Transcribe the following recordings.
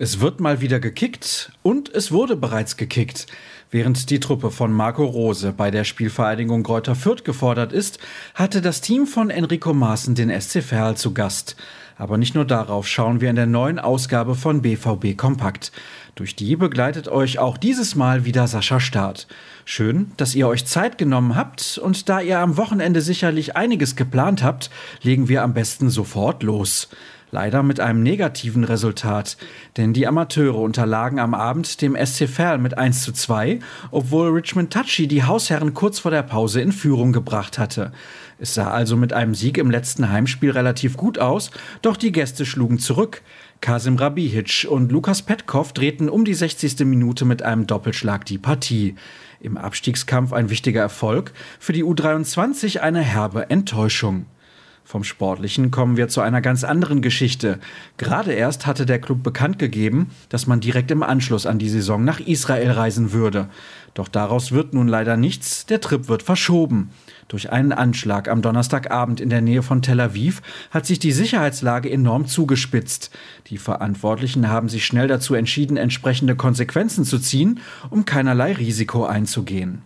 Es wird mal wieder gekickt und es wurde bereits gekickt. Während die Truppe von Marco Rose bei der Spielvereinigung Greuther Fürth gefordert ist, hatte das Team von Enrico Maaßen den SC Verl zu Gast. Aber nicht nur darauf schauen wir in der neuen Ausgabe von BVB Kompakt. Durch die begleitet euch auch dieses Mal wieder Sascha Staat. Schön, dass ihr euch Zeit genommen habt und da ihr am Wochenende sicherlich einiges geplant habt, legen wir am besten sofort los. Leider mit einem negativen Resultat, denn die Amateure unterlagen am Abend dem SC Verl mit 1 zu 2, obwohl Richmond Touchy die Hausherren kurz vor der Pause in Führung gebracht hatte. Es sah also mit einem Sieg im letzten Heimspiel relativ gut aus, doch die Gäste schlugen zurück. Kasim Rabihic und Lukas Petkov drehten um die 60. Minute mit einem Doppelschlag die Partie. Im Abstiegskampf ein wichtiger Erfolg, für die U23 eine herbe Enttäuschung. Vom Sportlichen kommen wir zu einer ganz anderen Geschichte. Gerade erst hatte der Club bekannt gegeben, dass man direkt im Anschluss an die Saison nach Israel reisen würde. Doch daraus wird nun leider nichts, der Trip wird verschoben. Durch einen Anschlag am Donnerstagabend in der Nähe von Tel Aviv hat sich die Sicherheitslage enorm zugespitzt. Die Verantwortlichen haben sich schnell dazu entschieden, entsprechende Konsequenzen zu ziehen, um keinerlei Risiko einzugehen.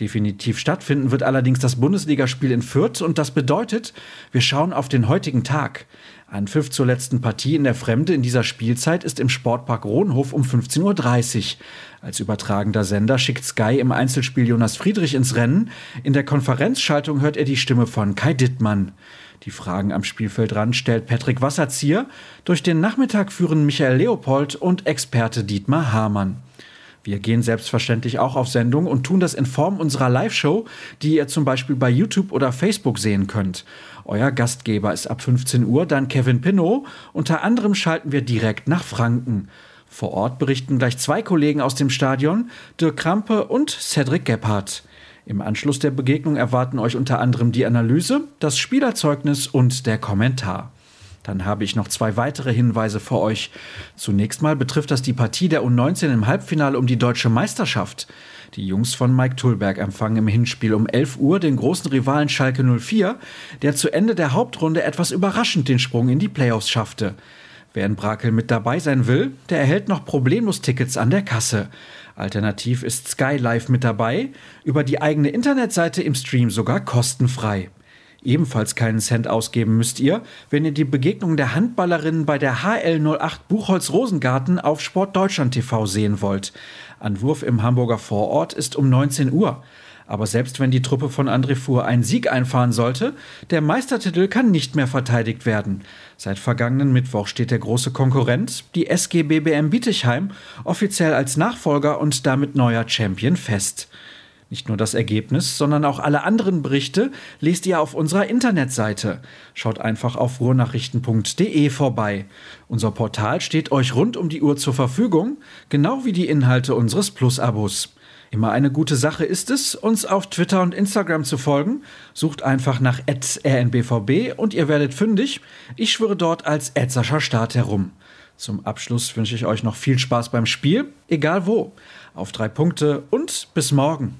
Definitiv stattfinden wird allerdings das Bundesligaspiel in Fürth und das bedeutet, wir schauen auf den heutigen Tag. Anpfiff zur letzten Partie in der Fremde in dieser Spielzeit ist im Sportpark Rohnhof um 15.30 Uhr. Als übertragender Sender schickt Sky im Einzelspiel Jonas Friedrich ins Rennen. In der Konferenzschaltung hört er die Stimme von Kai Dittmann. Die Fragen am Spielfeldrand stellt Patrick Wasserzieher. Durch den Nachmittag führen Michael Leopold und Experte Dietmar Hamann. Wir gehen selbstverständlich auch auf Sendung und tun das in Form unserer Live-Show, die ihr zum Beispiel bei YouTube oder Facebook sehen könnt. Euer Gastgeber ist ab 15 Uhr dann Kevin Pinot. Unter anderem schalten wir direkt nach Franken. Vor Ort berichten gleich zwei Kollegen aus dem Stadion, Dirk Krampe und Cedric Gebhardt. Im Anschluss der Begegnung erwarten euch unter anderem die Analyse, das Spielerzeugnis und der Kommentar. Dann habe ich noch zwei weitere Hinweise für euch. Zunächst mal betrifft das die Partie der U19 im Halbfinale um die deutsche Meisterschaft. Die Jungs von Mike Tullberg empfangen im Hinspiel um 11 Uhr den großen Rivalen Schalke 04, der zu Ende der Hauptrunde etwas überraschend den Sprung in die Playoffs schaffte. Wer in Brakel mit dabei sein will, der erhält noch problemlos Tickets an der Kasse. Alternativ ist Sky Live mit dabei, über die eigene Internetseite im Stream sogar kostenfrei. Ebenfalls keinen Cent ausgeben müsst ihr, wenn ihr die Begegnung der Handballerinnen bei der HL08 Buchholz Rosengarten auf Sportdeutschland TV sehen wollt. Anwurf im Hamburger Vorort ist um 19 Uhr. Aber selbst wenn die Truppe von André Fuhr einen Sieg einfahren sollte, der Meistertitel kann nicht mehr verteidigt werden. Seit vergangenen Mittwoch steht der große Konkurrent, die SG BBM Bietigheim, offiziell als Nachfolger und damit neuer Champion fest. Nicht nur das Ergebnis, sondern auch alle anderen Berichte lest ihr auf unserer Internetseite. Schaut einfach auf ruhrnachrichten.de vorbei. Unser Portal steht euch rund um die Uhr zur Verfügung, genau wie die Inhalte unseres Plus-Abos. Immer eine gute Sache ist es, uns auf Twitter und Instagram zu folgen. Sucht einfach nach rnbvb und ihr werdet fündig. Ich schwöre dort als Sascha Start herum. Zum Abschluss wünsche ich euch noch viel Spaß beim Spiel, egal wo. Auf drei Punkte und bis morgen.